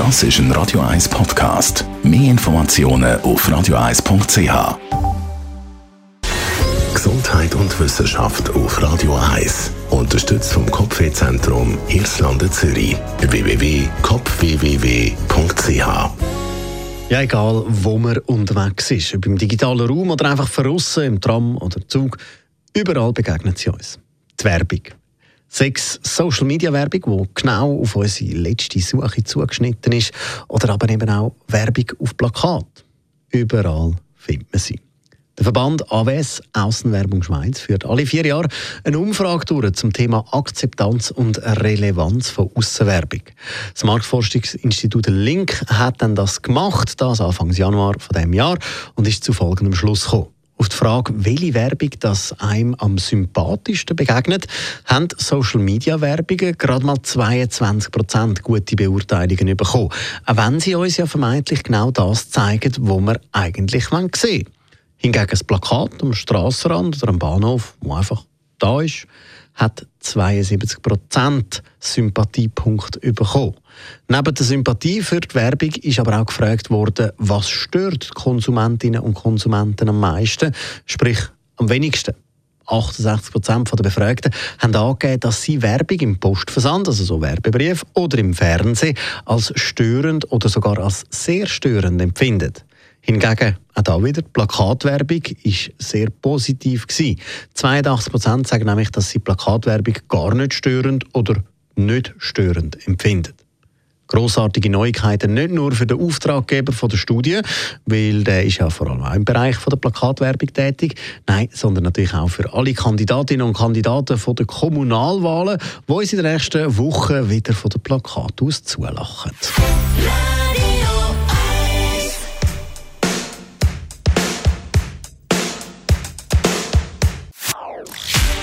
Das ist ein Radio 1 Podcast. Mehr Informationen auf radio1.ch. Gesundheit und Wissenschaft auf Radio 1. Unterstützt vom Kopfwehzentrum Irlande Zürich. www.kopfwww.ch ja, egal, wo man unterwegs ist, ob im digitalen Raum oder einfach verrissen, im Tram oder Zug, überall begegnet sie uns. Die Werbung. Sechs Social Media Werbung, die genau auf unsere letzte Suche zugeschnitten ist, oder aber eben auch Werbung auf Plakat. Überall findet man sie. Der Verband AWS Außenwerbung Schweiz führt alle vier Jahre eine Umfrage durch zum Thema Akzeptanz und Relevanz von Außenwerbung. Das Marktforschungsinstitut Link hat dann das gemacht, das Anfang Januar von dem Jahr und ist zu folgendem Schluss gekommen. Auf die Frage, welche Werbung das einem am sympathischsten begegnet, haben Social Media Werbungen gerade mal 22% gute Beurteilungen bekommen. Auch wenn sie uns ja vermeintlich genau das zeigen, was wir eigentlich sehen wollen. Hingegen ein Plakat am Strassenrand oder am Bahnhof, wo einfach da ist, hat 72% Sympathiepunkte bekommen. Neben der Sympathie für die Werbung ist aber auch gefragt worden, was stört die Konsumentinnen und Konsumenten am meisten, sprich am wenigsten. 68 Prozent der Befragten haben angegeben, dass sie Werbung im Postversand, also so Werbebrief, oder im Fernsehen als störend oder sogar als sehr störend empfinden. Hingegen, auch da wieder, die Plakatwerbung war sehr positiv. Gewesen. 82 Prozent sagen nämlich, dass sie Plakatwerbung gar nicht störend oder nicht störend empfinden. Grossartige Neuigkeiten nicht nur für den Auftraggeber von der Studie, weil der ist ja vor allem auch im Bereich von der Plakatwerbung tätig, nein, sondern natürlich auch für alle Kandidatinnen und Kandidaten von der Kommunalwahlen, die uns in der nächsten Woche wieder von der Plakat aus zulachen.